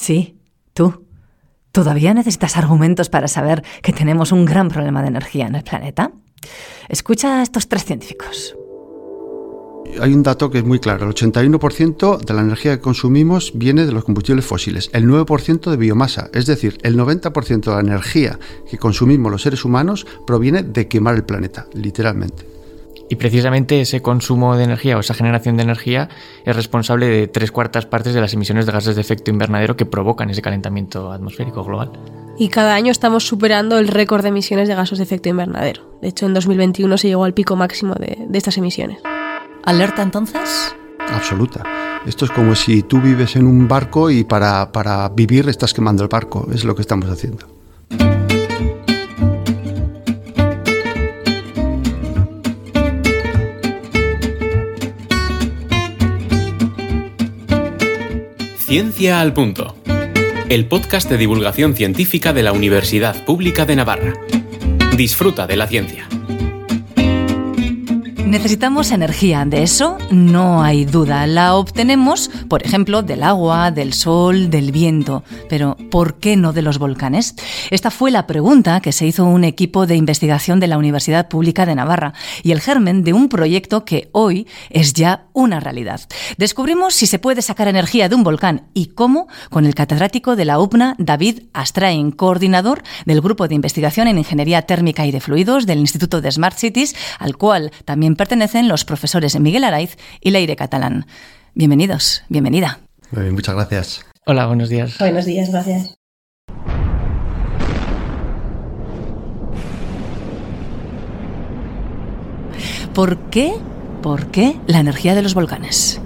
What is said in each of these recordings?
Sí, tú. ¿Todavía necesitas argumentos para saber que tenemos un gran problema de energía en el planeta? Escucha a estos tres científicos. Hay un dato que es muy claro, el 81% de la energía que consumimos viene de los combustibles fósiles, el 9% de biomasa, es decir, el 90% de la energía que consumimos los seres humanos proviene de quemar el planeta, literalmente. Y precisamente ese consumo de energía o esa generación de energía es responsable de tres cuartas partes de las emisiones de gases de efecto invernadero que provocan ese calentamiento atmosférico global. Y cada año estamos superando el récord de emisiones de gases de efecto invernadero. De hecho, en 2021 se llegó al pico máximo de, de estas emisiones. ¿Alerta entonces? Absoluta. Esto es como si tú vives en un barco y para, para vivir estás quemando el barco. Es lo que estamos haciendo. Ciencia al Punto, el podcast de divulgación científica de la Universidad Pública de Navarra. Disfruta de la ciencia. Necesitamos energía, de eso no hay duda. La obtenemos, por ejemplo, del agua, del sol, del viento. Pero, ¿por qué no de los volcanes? Esta fue la pregunta que se hizo un equipo de investigación de la Universidad Pública de Navarra y el germen de un proyecto que hoy es ya una realidad. Descubrimos si se puede sacar energía de un volcán y cómo con el catedrático de la UPNA, David Astrain, coordinador del Grupo de Investigación en Ingeniería Térmica y de Fluidos del Instituto de Smart Cities, al cual también pertenecen los profesores Miguel Araiz y Leire Catalán. Bienvenidos, bienvenida. Muy bien, muchas gracias. Hola, buenos días. Buenos días, gracias. ¿Por qué? ¿Por qué la energía de los volcanes?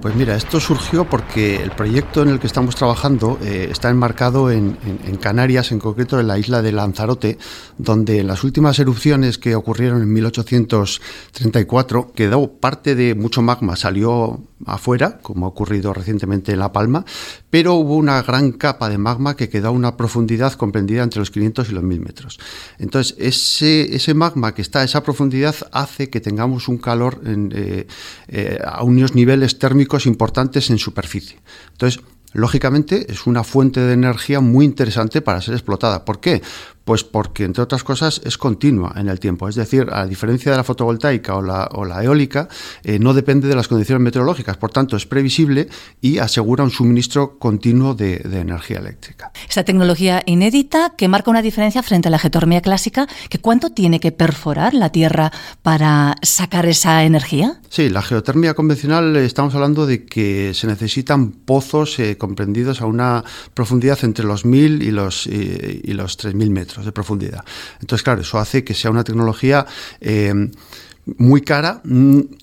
Pues mira, esto surgió porque el proyecto en el que estamos trabajando eh, está enmarcado en, en, en, Canarias, en concreto en la isla de Lanzarote, donde las últimas erupciones que ocurrieron en 1834 quedó parte de mucho magma, salió afuera, como ha ocurrido recientemente en La Palma, pero hubo una gran capa de magma que quedó a una profundidad comprendida entre los 500 y los 1000 metros. Entonces, ese, magma que está a esa profundidad hace que tengamos un calor en, eh, eh, a unos niveles térmicos importantes en superficie. Entonces, lógicamente, es una fuente de energía muy interesante para ser explotada. ¿Por qué? Pues porque, entre otras cosas, es continua en el tiempo. Es decir, a diferencia de la fotovoltaica o la, o la eólica, eh, no depende de las condiciones meteorológicas. Por tanto, es previsible y asegura un suministro continuo de, de, energía eléctrica. Esta tecnología inédita que marca una diferencia frente a la geotermia clásica, que ¿cuánto tiene que perforar la Tierra para sacar esa energía? Sí, la geotermia convencional eh, estamos hablando de que se necesitan pozos eh, comprendidos a una profundidad entre los 1000 y los, eh, y los 3000 metros de profundidad. Entonces, claro, eso hace que sea una tecnología eh, muy cara.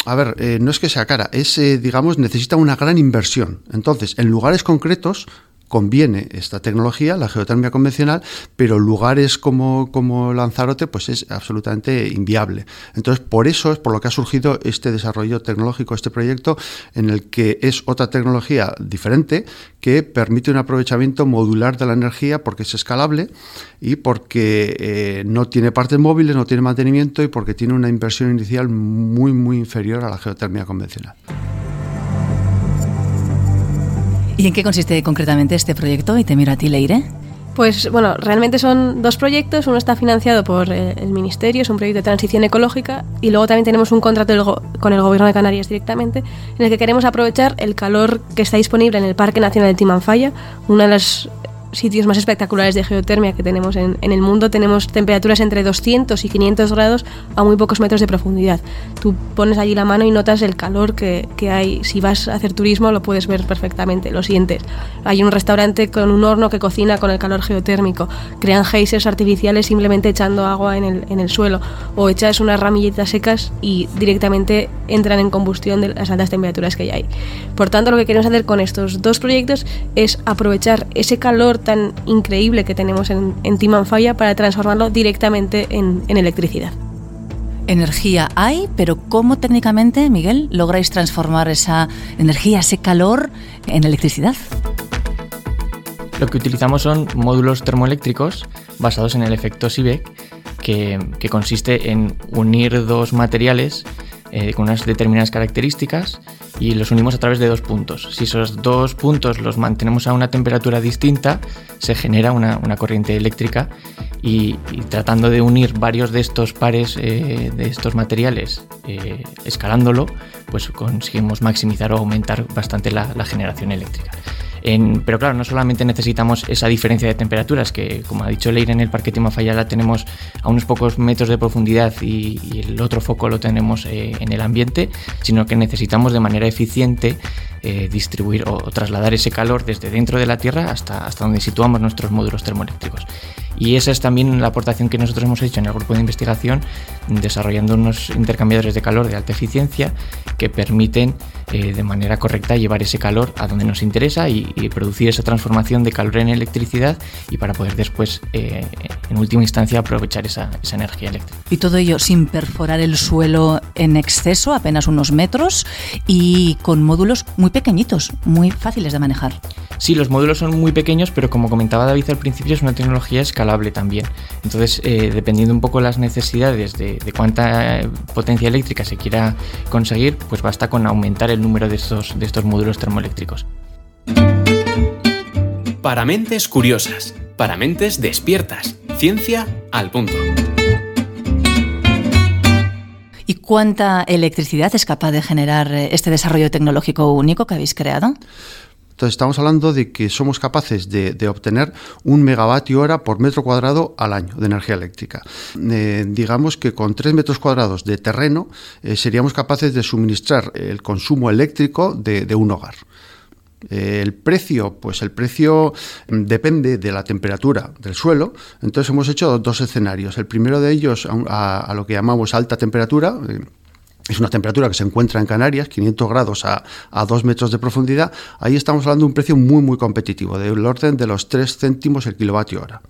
A ver, eh, no es que sea cara, es, eh, digamos, necesita una gran inversión. Entonces, en lugares concretos, conviene esta tecnología, la geotermia convencional, pero lugares como, como Lanzarote pues es absolutamente inviable. Entonces, por eso es por lo que ha surgido este desarrollo tecnológico, este proyecto, en el que es otra tecnología diferente que permite un aprovechamiento modular de la energía porque es escalable y porque eh, no tiene partes móviles, no tiene mantenimiento y porque tiene una inversión inicial muy, muy inferior a la geotermia convencional. ¿Y en qué consiste concretamente este proyecto? Y te miro a ti, Leire. Pues bueno, realmente son dos proyectos. Uno está financiado por eh, el Ministerio, es un proyecto de transición ecológica, y luego también tenemos un contrato con el Gobierno de Canarias directamente, en el que queremos aprovechar el calor que está disponible en el Parque Nacional de Timanfaya, una de las sitios más espectaculares de geotermia que tenemos en, en, el mundo. Tenemos temperaturas entre 200 y 500 grados a muy pocos metros de profundidad. Tú pones allí la mano y notas el calor que, que, hay. Si vas a hacer turismo lo puedes ver perfectamente, lo sientes. Hay un restaurante con un horno que cocina con el calor geotérmico. Crean geysers artificiales simplemente echando agua en el, en el suelo. O echas unas ramilletas secas y directamente entran en combustión de las altas temperaturas que hay. Por tanto, lo que queremos hacer con estos dos proyectos es aprovechar ese calor tan increíble que tenemos en, en Timanfaya para transformarlo directamente en, en, electricidad. Energía hay, pero ¿cómo técnicamente, Miguel, lográis transformar esa energía, ese calor, en electricidad? Lo que utilizamos son módulos termoeléctricos basados en el efecto Seebeck, que, que consiste en unir dos materiales eh, con unas determinadas características y los unimos a través de dos puntos. Si esos dos puntos los mantenemos a una temperatura distinta, se genera una, corriente eléctrica y, tratando de unir varios de estos pares eh, de estos materiales, eh, escalándolo, pues conseguimos maximizar o aumentar bastante la generación eléctrica pero claro, no solamente necesitamos esa diferencia de temperaturas, que como ha dicho Leire, en el Parque Timofaya la tenemos a unos pocos metros de profundidad y, el otro foco lo tenemos eh, en el ambiente, sino que necesitamos de manera eficiente eh, distribuir o, trasladar ese calor desde dentro de la Tierra hasta, hasta donde situamos nuestros módulos termoeléctricos. Y esa es también la aportación que nosotros hemos hecho en el grupo de investigación, desarrollando unos intercambiadores de calor de alta eficiencia que permiten eh, de manera correcta llevar ese calor a donde nos interesa y, producir esa transformación de calor en electricidad y para poder después, eh, en última instancia, aprovechar esa, esa energía eléctrica. Y todo ello sin perforar el suelo en exceso, apenas unos metros, y con módulos muy pequeñitos, muy fáciles de manejar. Sí, los módulos son muy pequeños, pero como comentaba David al principio, es una tecnología escalable también. Entonces, eh, dependiendo un poco las necesidades de, cuánta potencia eléctrica se quiera conseguir, pues basta con aumentar el número de estos, de estos módulos termoeléctricos. Para mentes curiosas, para mentes despiertas, ciencia al punto. Cuánta electricidad es capaz de generar eh, este desarrollo tecnológico único que habéis creado? Entonces estamos hablando de que somos capaces de, obtener un megavatio hora por metro cuadrado al año de energía eléctrica. Eh, digamos que con tres metros cuadrados de terreno eh, seríamos capaces de suministrar el consumo eléctrico de, un hogar. Eh, el precio, pues el precio depende de la temperatura del suelo. Entonces hemos hecho dos escenarios. El primero de ellos a lo que llamamos alta temperatura, es una temperatura que se encuentra en Canarias, 500 grados a, a 2 metros de profundidad, ahí estamos hablando de un precio muy, muy competitivo, del orden de los 3 céntimos el kilovatio hora.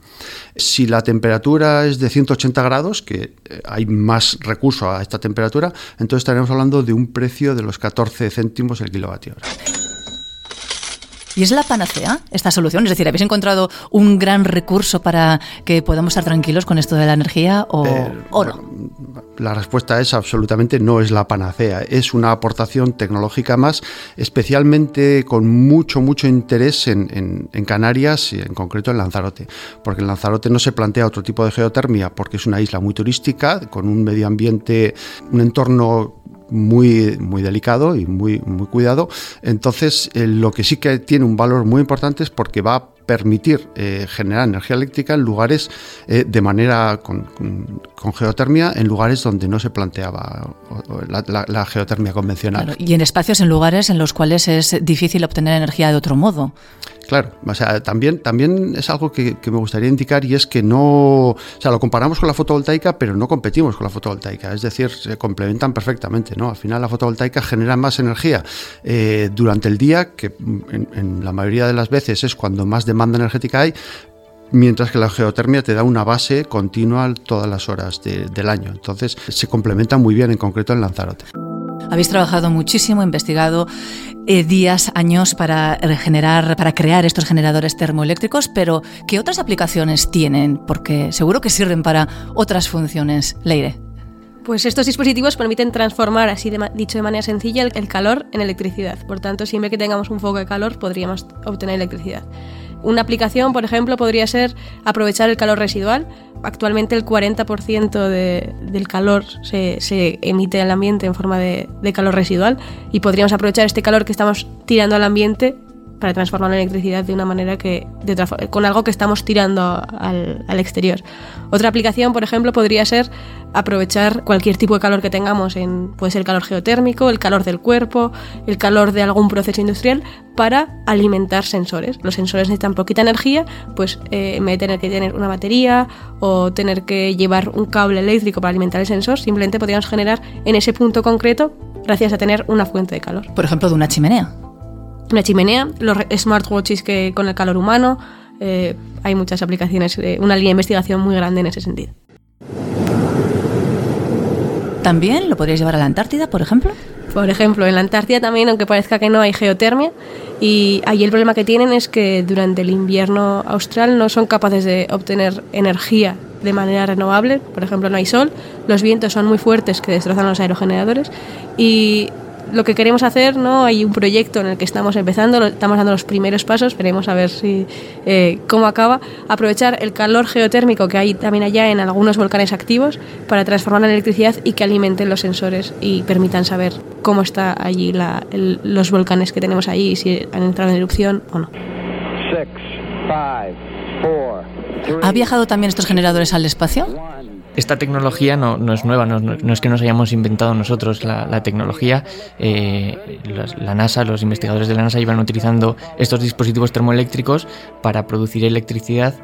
Si la temperatura es de 180 grados, que eh, hay más recurso a esta temperatura, entonces estaremos hablando de un precio de los 14 céntimos el kilovatio hora. ¿Y es la panacea esta solución? Es decir, ¿habéis encontrado un gran recurso para que podamos estar tranquilos con esto de la energía o, eh, no? La respuesta es absolutamente no es la panacea. Es una aportación tecnológica más, especialmente con mucho, mucho interés en, en Canarias y en concreto en Lanzarote. Porque en Lanzarote no se plantea otro tipo de geotermia porque es una isla muy turística, con un medio ambiente, un entorno muy, muy delicado y muy, muy cuidado. Entonces, eh, lo que sí que tiene un valor muy importante es porque va permitir eh, generar energía eléctrica en lugares eh, de manera con, geotermia, en lugares donde no se planteaba la, geotermia convencional. y en espacios, en lugares en los cuales es difícil obtener energía de otro modo. Claro, o sea, también, también es algo que, me gustaría indicar y es que no, o sea, lo comparamos con la fotovoltaica, pero no competimos con la fotovoltaica, es decir, se complementan perfectamente, ¿no? Al final la fotovoltaica genera más energía eh, durante el día, que en, la mayoría de las veces es cuando más demanda energética hay, mientras que la geotermia te da una base continua todas las horas del año. Entonces se complementa muy bien, en concreto en Lanzarote. Habéis trabajado muchísimo, investigado eh, días, años para generar, para crear estos generadores termoeléctricos, pero ¿qué otras aplicaciones tienen? Porque seguro que sirven para otras funciones. Leire. Pues estos dispositivos permiten transformar, así dicho de manera sencilla, el calor en electricidad. Por tanto, siempre que tengamos un foco de calor podríamos obtener electricidad. Una aplicación, por ejemplo, podría ser aprovechar el calor residual. Actualmente el 40% del calor se, emite al ambiente en forma de, calor residual y podríamos aprovechar este calor que estamos tirando al ambiente para transformar la electricidad de una manera que, con algo que estamos tirando al, al, exterior. Otra aplicación, por ejemplo, podría ser aprovechar cualquier tipo de calor que tengamos, en, puede ser el calor geotérmico, el calor del cuerpo, el calor de algún proceso industrial, para alimentar sensores. Los sensores necesitan poquita energía, pues eh, en vez de tener que tener una batería o tener que llevar un cable eléctrico para alimentar el sensor, simplemente podríamos generar en ese punto concreto gracias a tener una fuente de calor. Por ejemplo, de una chimenea una chimenea, los smartwatches que con el calor humano, eh, hay muchas aplicaciones, eh, una línea de investigación muy grande en ese sentido. ¿También lo podríais llevar a la Antártida, por ejemplo? Por ejemplo, en la Antártida también, aunque parezca que no, hay geotermia y ahí el problema que tienen es que durante el invierno austral no son capaces de obtener energía de manera renovable. Por ejemplo, no hay sol, los vientos son muy fuertes que destrozan los aerogeneradores y lo que queremos hacer, ¿no? Hay un proyecto en el que estamos empezando, estamos dando los primeros pasos, veremos a ver si eh, cómo acaba. Aprovechar el calor geotérmico que hay también allá en algunos volcanes activos para transformar la electricidad y que alimenten los sensores y permitan saber cómo está allí los volcanes que tenemos allí y si han entrado en erupción o no. ¿Ha viajado también estos generadores al espacio? Esta tecnología no, es nueva, no, es que nos hayamos inventado nosotros la, tecnología. Eh, la NASA, los investigadores de la NASA iban utilizando estos dispositivos termoeléctricos para producir electricidad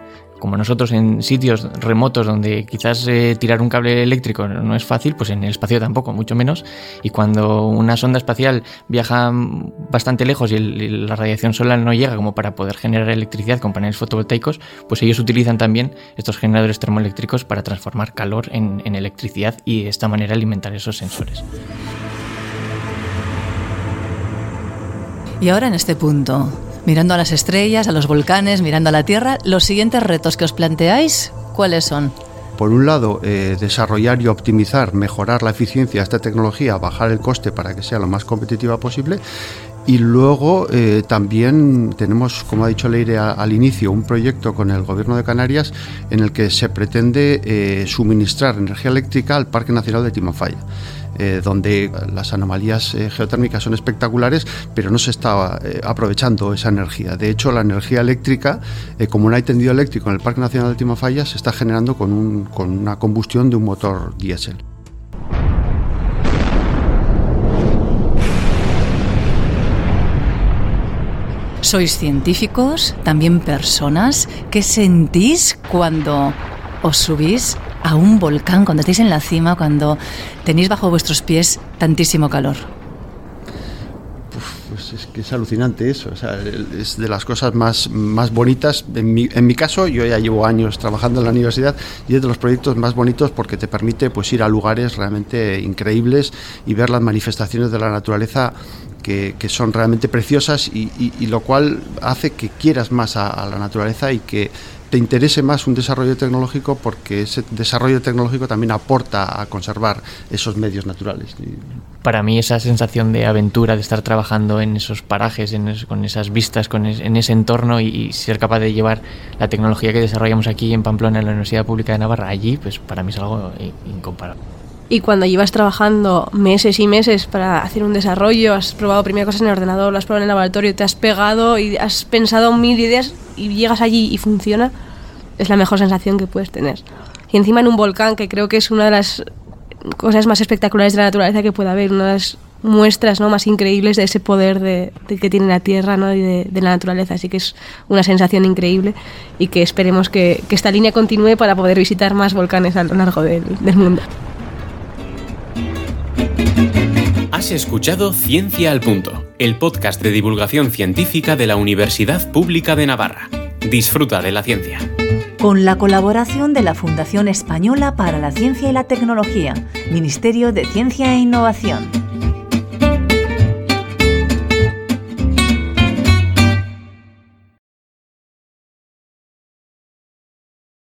como nosotros en sitios remotos donde quizás eh, tirar un cable eléctrico no es fácil, pues en el espacio tampoco, mucho menos. Y cuando una sonda espacial viaja bastante lejos y, la radiación solar no llega como para poder generar electricidad con paneles fotovoltaicos, pues ellos utilizan también estos generadores termoeléctricos para transformar calor en, en electricidad y de esta manera alimentar esos sensores. Y ahora en este punto, mirando a las estrellas, a los volcanes, mirando a la Tierra, los siguientes retos que os planteáis, ¿cuáles son? Por un lado, eh, desarrollar y optimizar, mejorar la eficiencia de esta tecnología, bajar el coste para que sea lo más competitiva posible. Y luego eh, también tenemos, como ha dicho Leire al inicio, un proyecto con el Gobierno de Canarias en el que se pretende eh, suministrar energía eléctrica al Parque Nacional de Timafaya. Eh, donde las anomalías eh, geotérmicas son espectaculares, pero no se está eh, aprovechando esa energía. De hecho, la energía eléctrica, como no hay tendido eléctrico en el Parque Nacional de Timofaya, se está generando con, con una combustión de un motor diésel. Sois científicos, también personas. ¿Qué sentís cuando os subís a un volcán, cuando estáis en la cima, cuando tenéis bajo vuestros pies tantísimo calor? pues es que alucinante eso, es de las cosas más, más bonitas. En mi, en mi, caso, yo ya llevo años trabajando en la universidad y es de los proyectos más bonitos porque te permite pues, ir a lugares realmente increíbles y ver las manifestaciones de la naturaleza que, son realmente preciosas y, lo cual hace que quieras más a la naturaleza y que te interese más un desarrollo tecnológico porque ese desarrollo tecnológico también aporta a conservar esos medios naturales. Para mí esa sensación de aventura, de estar trabajando en esos parajes, con esas vistas, con en ese entorno y, ser capaz de llevar la tecnología que desarrollamos aquí en Pamplona, en la Universidad Pública de Navarra, allí, pues para mí es algo incomparable. Y cuando llevas trabajando meses y meses para hacer un desarrollo, has probado primero cosas en el ordenador, lo has probado en el laboratorio, te has pegado y has pensado mil ideas y llegas allí y funciona, es la mejor sensación que puedes tener. Y encima en un volcán, que creo que es una de las cosas más espectaculares de la naturaleza que puede haber, una de las muestras ¿no? más increíbles de ese poder de, que tiene la Tierra ¿no? y de, la naturaleza. Así que es una sensación increíble y que esperemos que, esta línea continúe para poder visitar más volcanes a lo largo del mundo. Has escuchado Ciencia al Punto, el podcast de divulgación científica de la Universidad Pública de Navarra. Disfruta de la ciencia. Con la colaboración de la Fundación Española para la Ciencia y la Tecnología, Ministerio de Ciencia e Innovación.